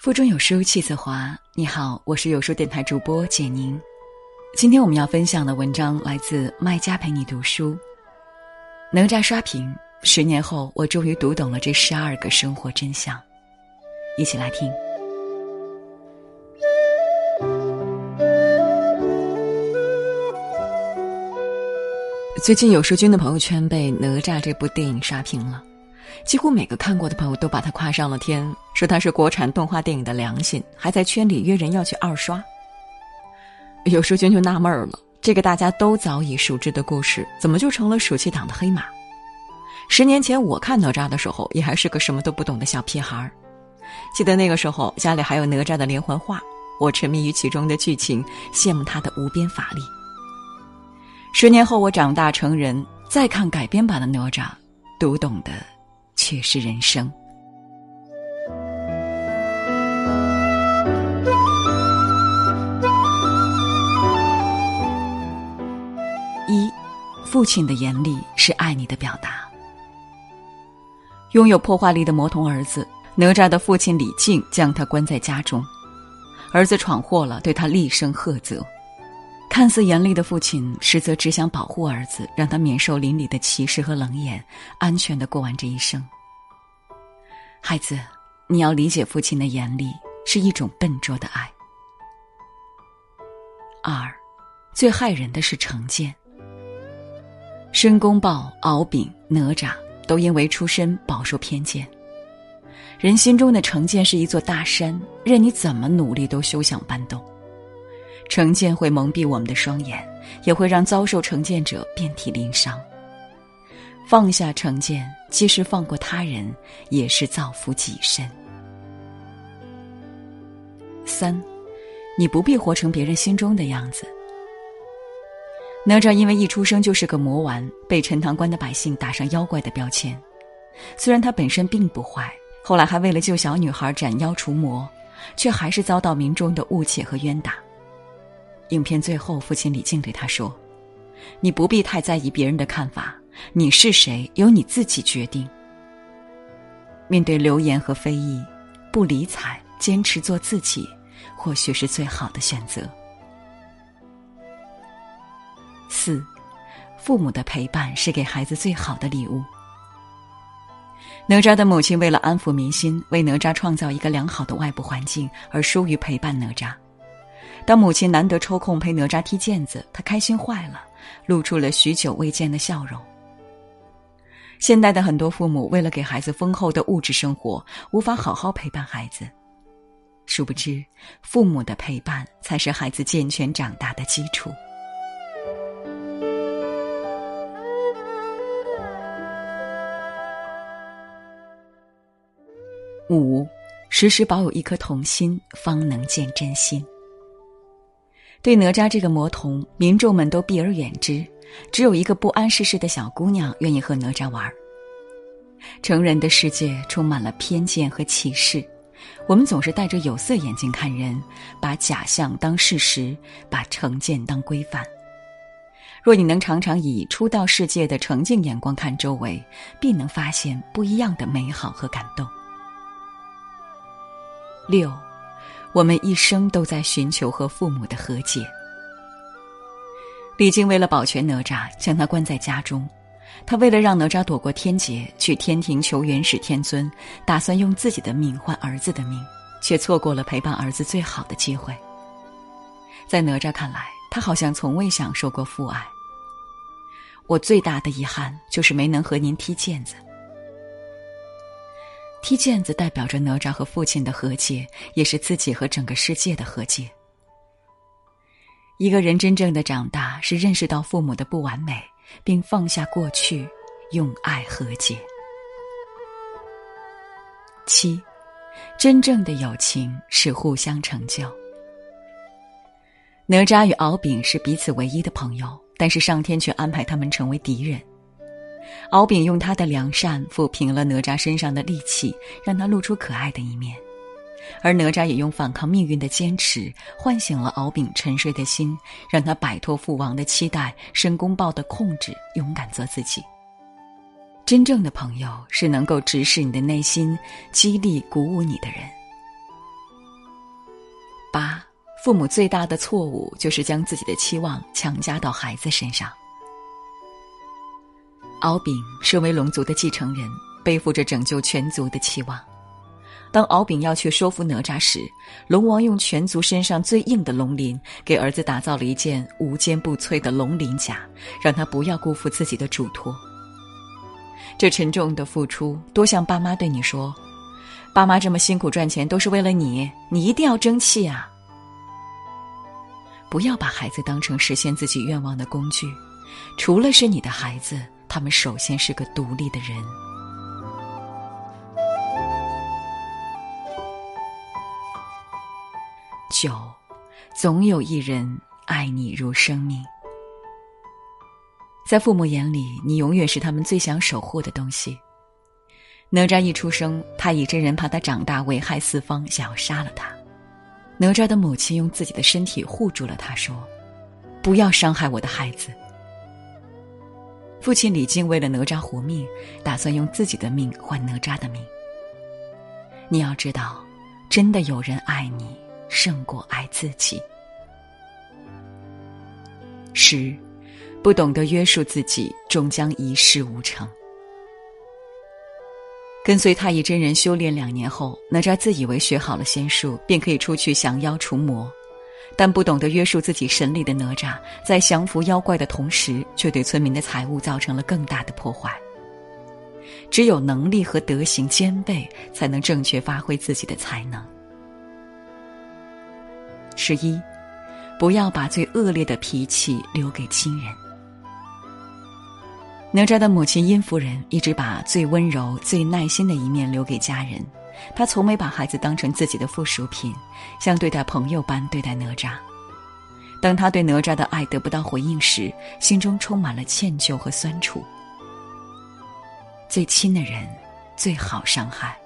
腹中有书气自华。你好，我是有书电台主播简宁。今天我们要分享的文章来自卖家陪你读书。哪吒刷屏，十年后我终于读懂了这十二个生活真相。一起来听。最近有书君的朋友圈被哪吒这部电影刷屏了。几乎每个看过的朋友都把它夸上了天，说它是国产动画电影的良心，还在圈里约人要去二刷。有书君就纳闷了：这个大家都早已熟知的故事，怎么就成了暑期档的黑马？十年前我看哪吒的时候，也还是个什么都不懂的小屁孩儿。记得那个时候家里还有哪吒的连环画，我沉迷于其中的剧情，羡慕他的无边法力。十年后我长大成人，再看改编版的哪吒，读懂的。却是人生。一，父亲的严厉是爱你的表达。拥有破坏力的魔童儿子哪吒的父亲李靖将他关在家中，儿子闯祸了，对他厉声喝责。看似严厉的父亲，实则只想保护儿子，让他免受邻里的歧视和冷眼，安全的过完这一生。孩子，你要理解父亲的严厉是一种笨拙的爱。二，最害人的是成见。申公豹、敖丙、哪吒都因为出身饱受偏见。人心中的成见是一座大山，任你怎么努力都休想搬动。成见会蒙蔽我们的双眼，也会让遭受成见者遍体鳞伤。放下成见，即使放过他人，也是造福己身。三，你不必活成别人心中的样子。哪吒因为一出生就是个魔丸，被陈塘关的百姓打上妖怪的标签。虽然他本身并不坏，后来还为了救小女孩斩妖除魔，却还是遭到民众的误解和冤打。影片最后，父亲李靖对他说：“你不必太在意别人的看法，你是谁，由你自己决定。面对流言和非议，不理睬，坚持做自己，或许是最好的选择。”四，父母的陪伴是给孩子最好的礼物。哪吒的母亲为了安抚民心，为哪吒创造一个良好的外部环境，而疏于陪伴哪吒。当母亲难得抽空陪哪吒踢毽子，他开心坏了，露出了许久未见的笑容。现代的很多父母为了给孩子丰厚的物质生活，无法好好陪伴孩子，殊不知，父母的陪伴才是孩子健全长大的基础。五，时时保有一颗童心，方能见真心。对哪吒这个魔童，民众们都避而远之，只有一个不谙世事的小姑娘愿意和哪吒玩。成人的世界充满了偏见和歧视，我们总是戴着有色眼镜看人，把假象当事实，把成见当规范。若你能常常以初到世界的澄净眼光看周围，必能发现不一样的美好和感动。六。我们一生都在寻求和父母的和解。李靖为了保全哪吒，将他关在家中。他为了让哪吒躲过天劫，去天庭求元始天尊，打算用自己的命换儿子的命，却错过了陪伴儿子最好的机会。在哪吒看来，他好像从未享受过父爱。我最大的遗憾就是没能和您踢毽子。踢毽子代表着哪吒和父亲的和解，也是自己和整个世界的和解。一个人真正的长大，是认识到父母的不完美，并放下过去，用爱和解。七，真正的友情是互相成就。哪吒与敖丙是彼此唯一的朋友，但是上天却安排他们成为敌人。敖丙用他的良善抚平了哪吒身上的戾气，让他露出可爱的一面；而哪吒也用反抗命运的坚持，唤醒了敖丙沉睡的心，让他摆脱父王的期待、申公豹的控制，勇敢做自己。真正的朋友是能够直视你的内心、激励鼓舞你的人。八，父母最大的错误就是将自己的期望强加到孩子身上。敖丙身为龙族的继承人，背负着拯救全族的期望。当敖丙要去说服哪吒时，龙王用全族身上最硬的龙鳞给儿子打造了一件无坚不摧的龙鳞甲，让他不要辜负自己的嘱托。这沉重的付出，多像爸妈对你说：“爸妈这么辛苦赚钱，都是为了你，你一定要争气啊！”不要把孩子当成实现自己愿望的工具，除了是你的孩子，他们首先是个独立的人。九，总有一人爱你如生命。在父母眼里，你永远是他们最想守护的东西。哪吒一出生，太乙真人怕他长大危害四方，想要杀了他。哪吒的母亲用自己的身体护住了他，说：“不要伤害我的孩子。”父亲李靖为了哪吒活命，打算用自己的命换哪吒的命。你要知道，真的有人爱你。胜过爱自己。十，不懂得约束自己，终将一事无成。跟随太乙真人修炼两年后，哪吒自以为学好了仙术，便可以出去降妖除魔，但不懂得约束自己神力的哪吒，在降服妖怪的同时，却对村民的财物造成了更大的破坏。只有能力和德行兼备，才能正确发挥自己的才能。十一，不要把最恶劣的脾气留给亲人。哪吒的母亲殷夫人一直把最温柔、最耐心的一面留给家人，她从没把孩子当成自己的附属品，像对待朋友般对待哪吒。当他对哪吒的爱得不到回应时，心中充满了歉疚和酸楚。最亲的人，最好伤害。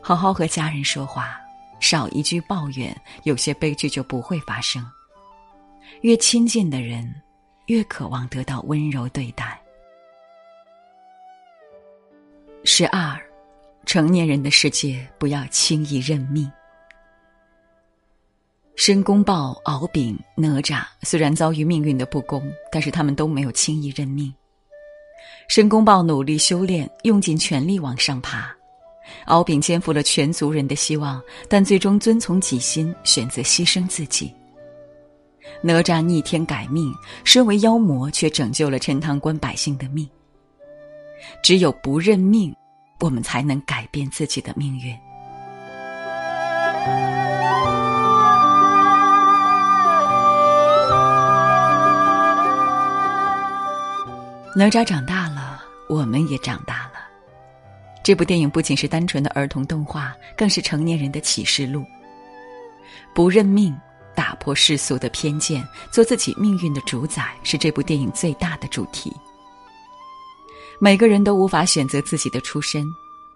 好好和家人说话。少一句抱怨，有些悲剧就不会发生。越亲近的人，越渴望得到温柔对待。十二，成年人的世界不要轻易认命。申公豹、敖丙、哪吒虽然遭遇命运的不公，但是他们都没有轻易认命。申公豹努力修炼，用尽全力往上爬。敖丙肩负了全族人的希望，但最终遵从己心，选择牺牲自己。哪吒逆天改命，身为妖魔，却拯救了陈塘关百姓的命。只有不认命，我们才能改变自己的命运。哪吒长大了，我们也长大。这部电影不仅是单纯的儿童动画，更是成年人的启示录。不认命，打破世俗的偏见，做自己命运的主宰，是这部电影最大的主题。每个人都无法选择自己的出身，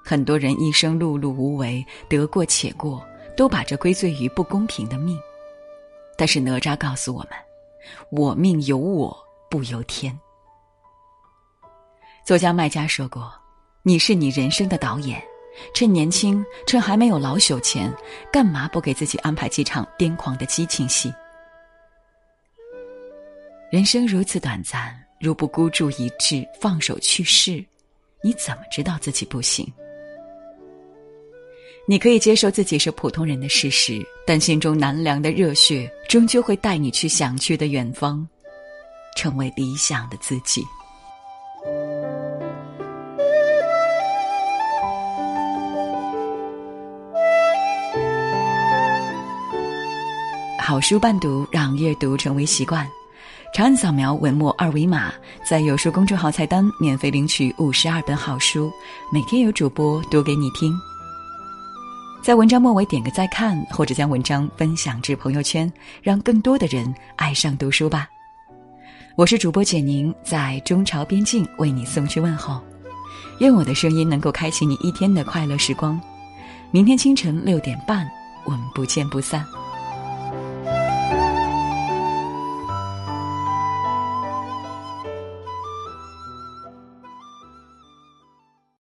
很多人一生碌碌无为，得过且过，都把这归罪于不公平的命。但是哪吒告诉我们：我命由我不由天。作家麦家说过。你是你人生的导演，趁年轻，趁还没有老朽前，干嘛不给自己安排几场癫狂的激情戏？人生如此短暂，如不孤注一掷，放手去试，你怎么知道自己不行？你可以接受自己是普通人的事实，但心中难凉的热血，终究会带你去想去的远方，成为理想的自己。好书伴读，让阅读成为习惯。长按扫描文末二维码，在有书公众号菜单免费领取五十二本好书，每天有主播读给你听。在文章末尾点个再看，或者将文章分享至朋友圈，让更多的人爱上读书吧。我是主播简宁，在中朝边境为你送去问候。愿我的声音能够开启你一天的快乐时光。明天清晨六点半，我们不见不散。